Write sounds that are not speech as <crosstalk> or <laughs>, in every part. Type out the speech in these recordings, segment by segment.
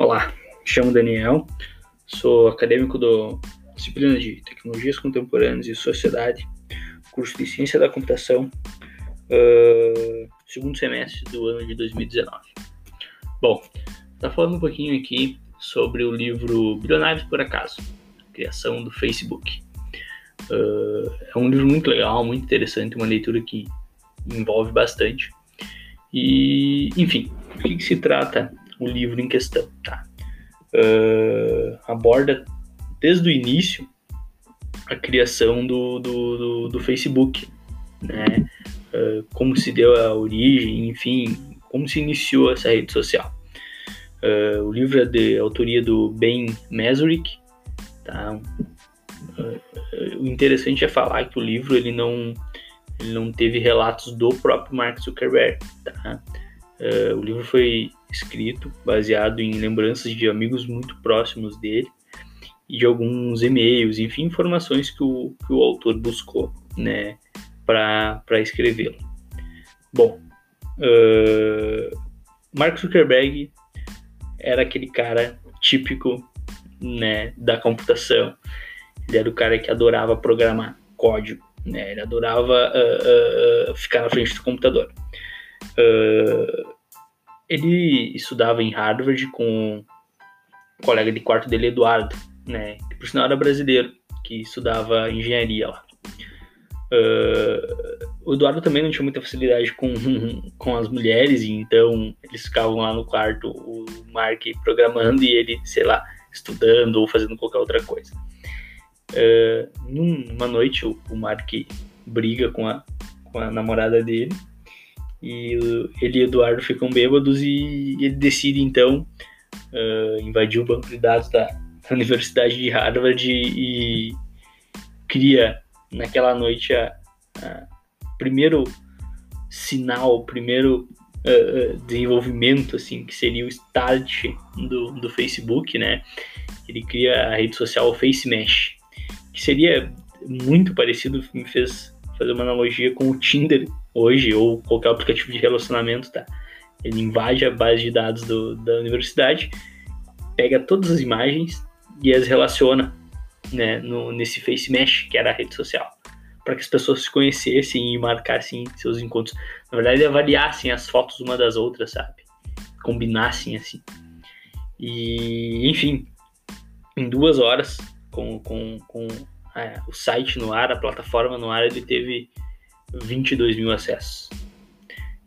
Olá, me chamo Daniel, sou acadêmico do disciplina de Tecnologias Contemporâneas e Sociedade, curso de Ciência da Computação, uh, segundo semestre do ano de 2019. Bom, tá falando um pouquinho aqui sobre o livro Bilionários por Acaso, criação do Facebook. Uh, é um livro muito legal, muito interessante, uma leitura que envolve bastante. E, enfim, o que, que se trata o livro em questão, tá? Uh, aborda desde o início a criação do, do, do, do Facebook, né? Uh, como se deu a origem, enfim, como se iniciou essa rede social. Uh, o livro é de autoria do Ben Mesrick, tá? o interessante é falar que o livro ele não ele não teve relatos do próprio Mark Zuckerberg, tá? o livro foi escrito, baseado em lembranças de amigos muito próximos dele e de alguns e-mails, enfim, informações que o, que o autor buscou, né, para escrevê-lo. Bom, uh, Mark Zuckerberg era aquele cara típico, né, da computação. Ele era o cara que adorava programar código, né, ele adorava uh, uh, ficar na frente do computador. Uh, ele estudava em Harvard com um colega de quarto dele, Eduardo, né? Que por sinal era brasileiro, que estudava engenharia lá. Uh, o Eduardo também não tinha muita facilidade com, <laughs> com as mulheres, então eles ficavam lá no quarto, o Mark programando e ele, sei lá, estudando ou fazendo qualquer outra coisa. Uh, numa noite, o, o Mark briga com a, com a namorada dele e ele e Eduardo ficam bêbados e ele decide então uh, invadir o banco de dados da, <laughs> Universidade de Harvard e, e cria naquela noite a, a primeiro sinal, o primeiro uh, desenvolvimento assim que seria o start do, do Facebook, né? Ele cria a rede social FaceMesh, que seria muito parecido, me fez fazer uma analogia com o Tinder hoje, ou qualquer aplicativo de relacionamento, tá? Ele invade a base de dados do, da universidade, pega todas as imagens e as relaciona né, no, nesse Face Mesh, que era a rede social, para que as pessoas se conhecessem e marcassem seus encontros. Na verdade, avaliassem as fotos uma das outras, sabe? Combinassem assim. E, enfim, em duas horas, com, com, com é, o site no ar, a plataforma no ar, ele teve 22 mil acessos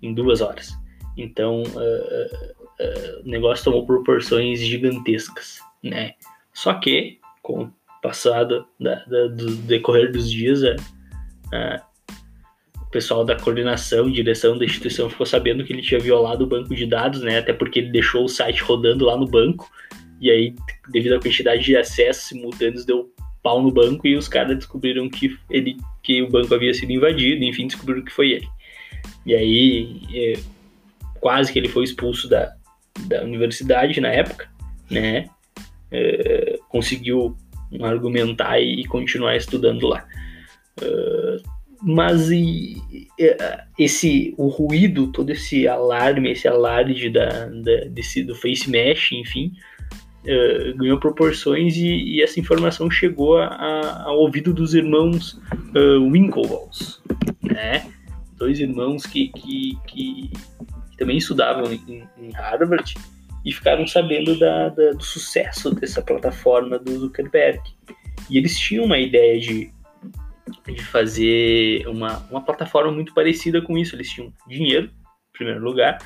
em duas horas. Então, uh, uh, o negócio tomou proporções gigantescas, né? Só que, com o passado da, da, do decorrer dos dias, o pessoal da coordenação e direção da instituição ficou sabendo que ele tinha violado o banco de dados, né? Até porque ele deixou o site rodando lá no banco. E aí, devido à quantidade de acessos simultâneos, deu pau no banco e os caras descobriram que ele que o banco havia sido invadido, enfim, descobriram que foi ele. E aí é, quase que ele foi expulso da, da universidade na época, né? É, conseguiu argumentar e continuar estudando lá. É, mas e, é, esse o ruído, todo esse alarme, esse alarde da, da desse, do Face Mesh, enfim, uh, ganhou proporções e, e, essa informação chegou a, a, ao ouvido dos irmãos uh, Winklevoss, né? Dois irmãos que, que, que, que também estudavam em, em, Harvard e ficaram sabendo da, da, do sucesso dessa plataforma do Zuckerberg. E eles tinham uma ideia de, de fazer uma, uma plataforma muito parecida com isso. Eles tinham dinheiro, em primeiro lugar,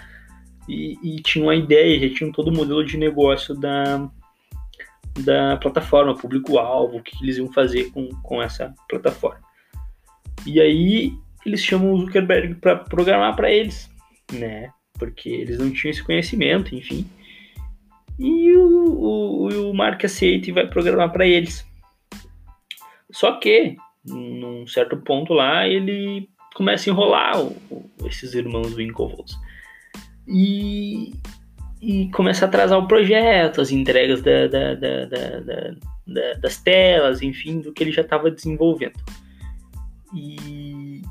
e, e tinham a ideia, já tinham todo o modelo de negócio da, da plataforma, público-alvo, o que eles iam fazer com, com essa plataforma. E aí eles chamam o Zuckerberg para programar para eles, né? Porque eles não tinham esse conhecimento, enfim. E o, o, o Mark aceita e vai programar para eles. Só que, num certo ponto lá, ele começa a enrolar o, esses irmãos Winklevoss e, e começa a atrasar o projeto, as entregas da, da, da, das telas, enfim, do que ele já estava desenvolvendo. E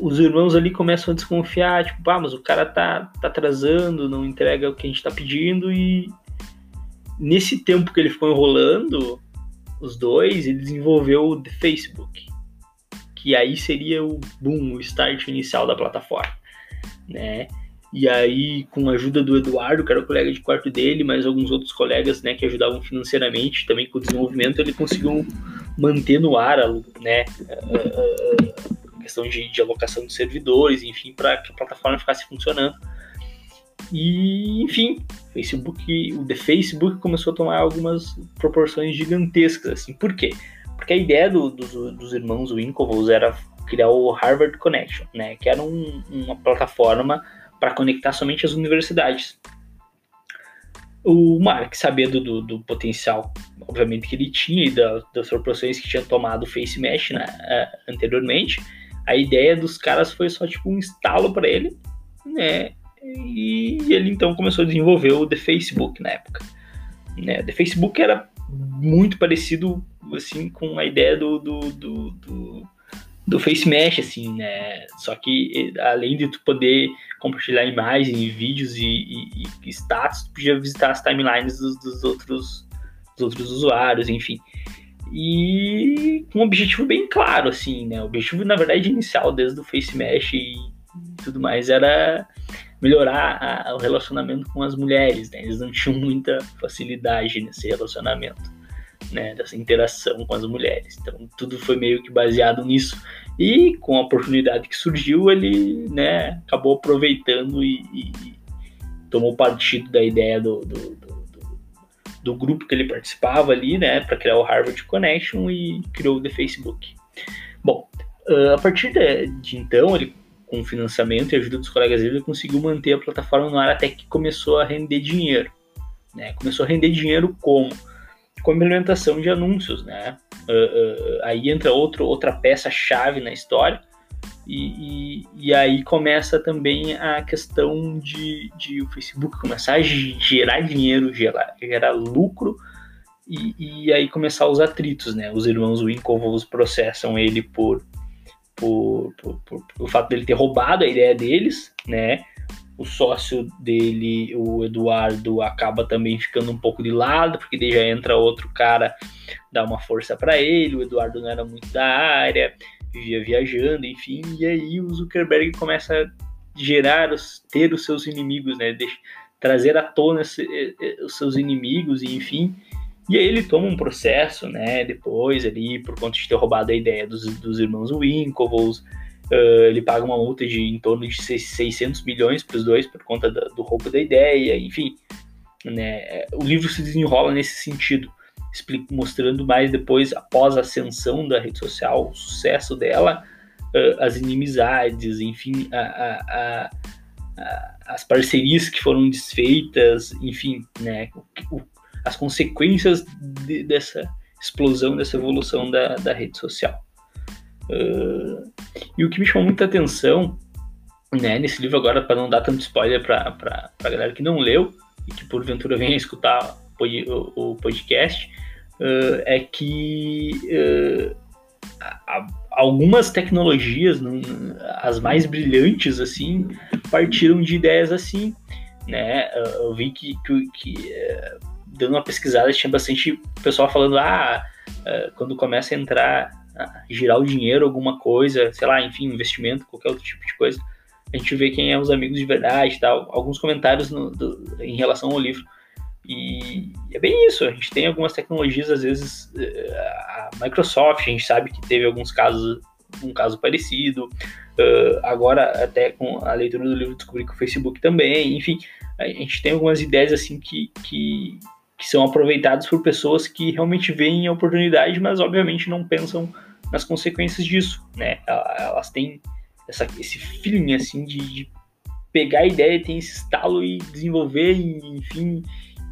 os irmãos ali começam a desconfiar, tipo, ah, mas o cara tá, tá atrasando, não entrega o que a gente tá pedindo e nesse tempo que ele ficou enrolando, os dois, ele desenvolveu o Facebook, que aí seria o boom, o start inicial da plataforma, né? E aí, com a ajuda do Eduardo, que era o colega de quarto dele, mas alguns outros colegas, né, que ajudavam financeiramente, também com o desenvolvimento, ele conseguiu manter no ar, né, a, questão de, de alocação de servidores, enfim, para que a plataforma ficasse funcionando. E, enfim, Facebook, o The Facebook começou a tomar algumas proporções gigantescas, assim. Por quê? Porque a ideia do, do, dos irmãos Winklevoss era criar o Harvard Connection, né, que era um, uma plataforma para conectar somente as universidades. O Mark, sabendo do, do, potencial, obviamente, que ele tinha e da, das proporções que tinha tomado o Face Mesh né, uh, anteriormente, a ideia dos caras foi só tipo um instalo para ele, né? E ele então começou a desenvolver o The Facebook na época. Né? The Facebook era muito parecido assim com a ideia do, do, do, do do Face Mesh, assim, né? Só que além de tu poder compartilhar imagens, vídeos e, e, e status, tu podia visitar as timelines dos, dos, outros, dos outros usuários, enfim. E com um objetivo bem claro, assim, né? O objetivo, na verdade, inicial, desde o Face Mesh e tudo mais, era melhorar a, o relacionamento com as mulheres, né? Eles não tinham muita facilidade nesse relacionamento né, dessa interação com as mulheres. Então tudo foi meio que baseado nisso. E com a oportunidade que surgiu, ele né, acabou aproveitando e, e tomou partido da ideia do, do, do, do, grupo que ele participava ali, né, para criar o Harvard Connection e criou o The Facebook. Bom, ah, a partir de, então, ele com financiamento e ajuda dos colegas dele, ele conseguiu manter a plataforma no ar até que começou a render dinheiro. Né? Começou a render dinheiro como? Com a implementação de anúncios, né? Uh, uh, aí entra outro, outra peça-chave na história, e, e, e, aí começa também a questão de, de o Facebook começar a gerar dinheiro, gerar, gerar lucro, e, e, aí começar os atritos, né? Os irmãos Winklevoss processam ele por, por, por, por, por, o fato dele ter roubado a ideia deles, né? O sócio dele, o Eduardo, acaba também ficando um pouco de lado, porque daí já entra outro cara, dá uma força para ele. O Eduardo não era muito da área, vivia viajando, enfim. E aí o Zuckerberg começa a gerar, ter os seus inimigos, né? trazer à tona os seus inimigos, enfim. E aí ele toma um processo, né? Depois ali, por conta de ter roubado a ideia dos, dos irmãos Winklevoss Uh, ele paga uma multa de em torno de 600 milhões para os dois por conta do, do roubo da ideia, enfim. Né? O livro se desenrola nesse sentido, mostrando mais depois, após a ascensão da rede social, o sucesso dela, uh, as inimizades, enfim, a, a, a, as parcerias que foram desfeitas, enfim, né? O, as consequências de, dessa explosão, dessa evolução da, da rede social. Uh, e o que me chamou muita atenção né, nesse livro, agora, para não dar tanto spoiler para a galera que não leu e que porventura venha escutar o, o podcast, uh, é que uh, algumas tecnologias, as mais brilhantes, assim, partiram de ideias assim. Né? Eu vi que, que, que dando uma pesquisada, tinha bastante pessoal falando: ah, quando começa a entrar girar o dinheiro, alguma coisa, sei lá, enfim, investimento, qualquer outro tipo de coisa, a gente vê quem é os amigos de verdade tal. Alguns comentários no, do, em relação ao livro. E é bem isso, a gente tem algumas tecnologias, às vezes, eh, a Microsoft, a gente sabe que teve alguns casos, um caso parecido, uh, agora até com a leitura do livro descobri que o Facebook também, enfim, a gente tem algumas ideias assim que, que, que são aproveitadas por pessoas que realmente veem a oportunidade, mas obviamente não pensam nas consequências disso, né? Elas têm essa, esse feeling, assim, de, de pegar a ideia, ter esse estalo e desenvolver, e, enfim,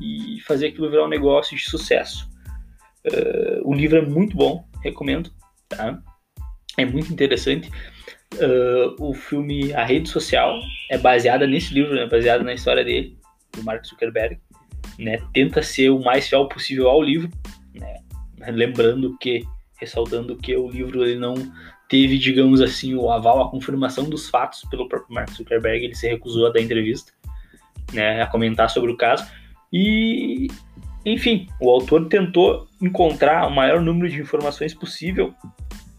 e fazer aquilo virar um negócio de sucesso. Uh, o livro é muito bom, recomendo, tá? É muito interessante. Uh, o filme A Rede Social é baseada nesse livro, né? Baseado na história dele, do Mark Zuckerberg. Né? Tenta ser o mais fiel possível ao livro, né? Lembrando que ressaltando que o livro ele não, teve, digamos assim, o aval, a confirmação dos fatos pelo próprio Mark Zuckerberg. Ele se recusou a dar entrevista, né, a comentar sobre o caso. E, enfim, o autor tentou encontrar o maior número de informações possível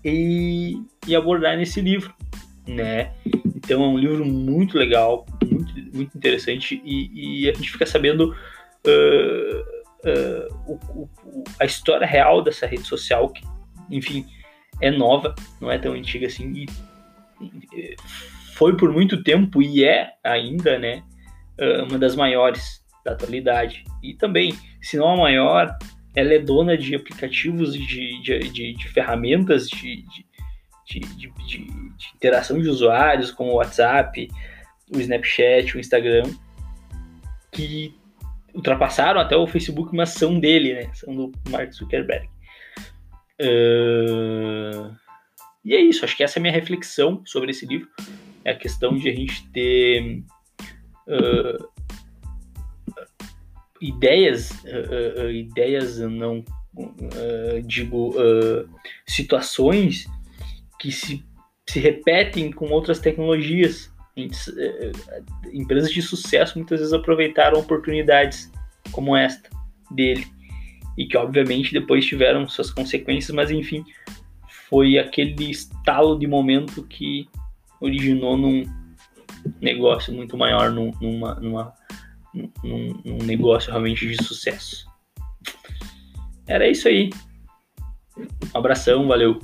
e, e abordar nesse livro, né? Então é um livro muito legal, muito, muito interessante e, e a gente fica sabendo uh, uh, o, o, a história real dessa rede social que, enfim, é nova, não é tão antiga assim e, foi por muito tempo e é ainda, né, uma das maiores da atualidade. E também, se não a maior, ela é dona de aplicativos de, de, de, de ferramentas de, de, interação de usuários, como o WhatsApp, o Snapchat, o Instagram, que ultrapassaram até o Facebook, mas são dele, né? São do Mark Zuckerberg. Uh... E é isso, acho que essa é a minha reflexão sobre esse livro. É a questão de a gente ter uh, ideias, uh, ideias não digo situações que se, se repetem com outras tecnologias. Empresas de sucesso muitas vezes aproveitaram oportunidades como esta dele e que obviamente depois tiveram suas consequências, mas enfim, foi aquele estalo de momento que originou num negócio muito maior, num, numa, numa num, num negócio realmente de sucesso. Era isso aí. Um abração, valeu.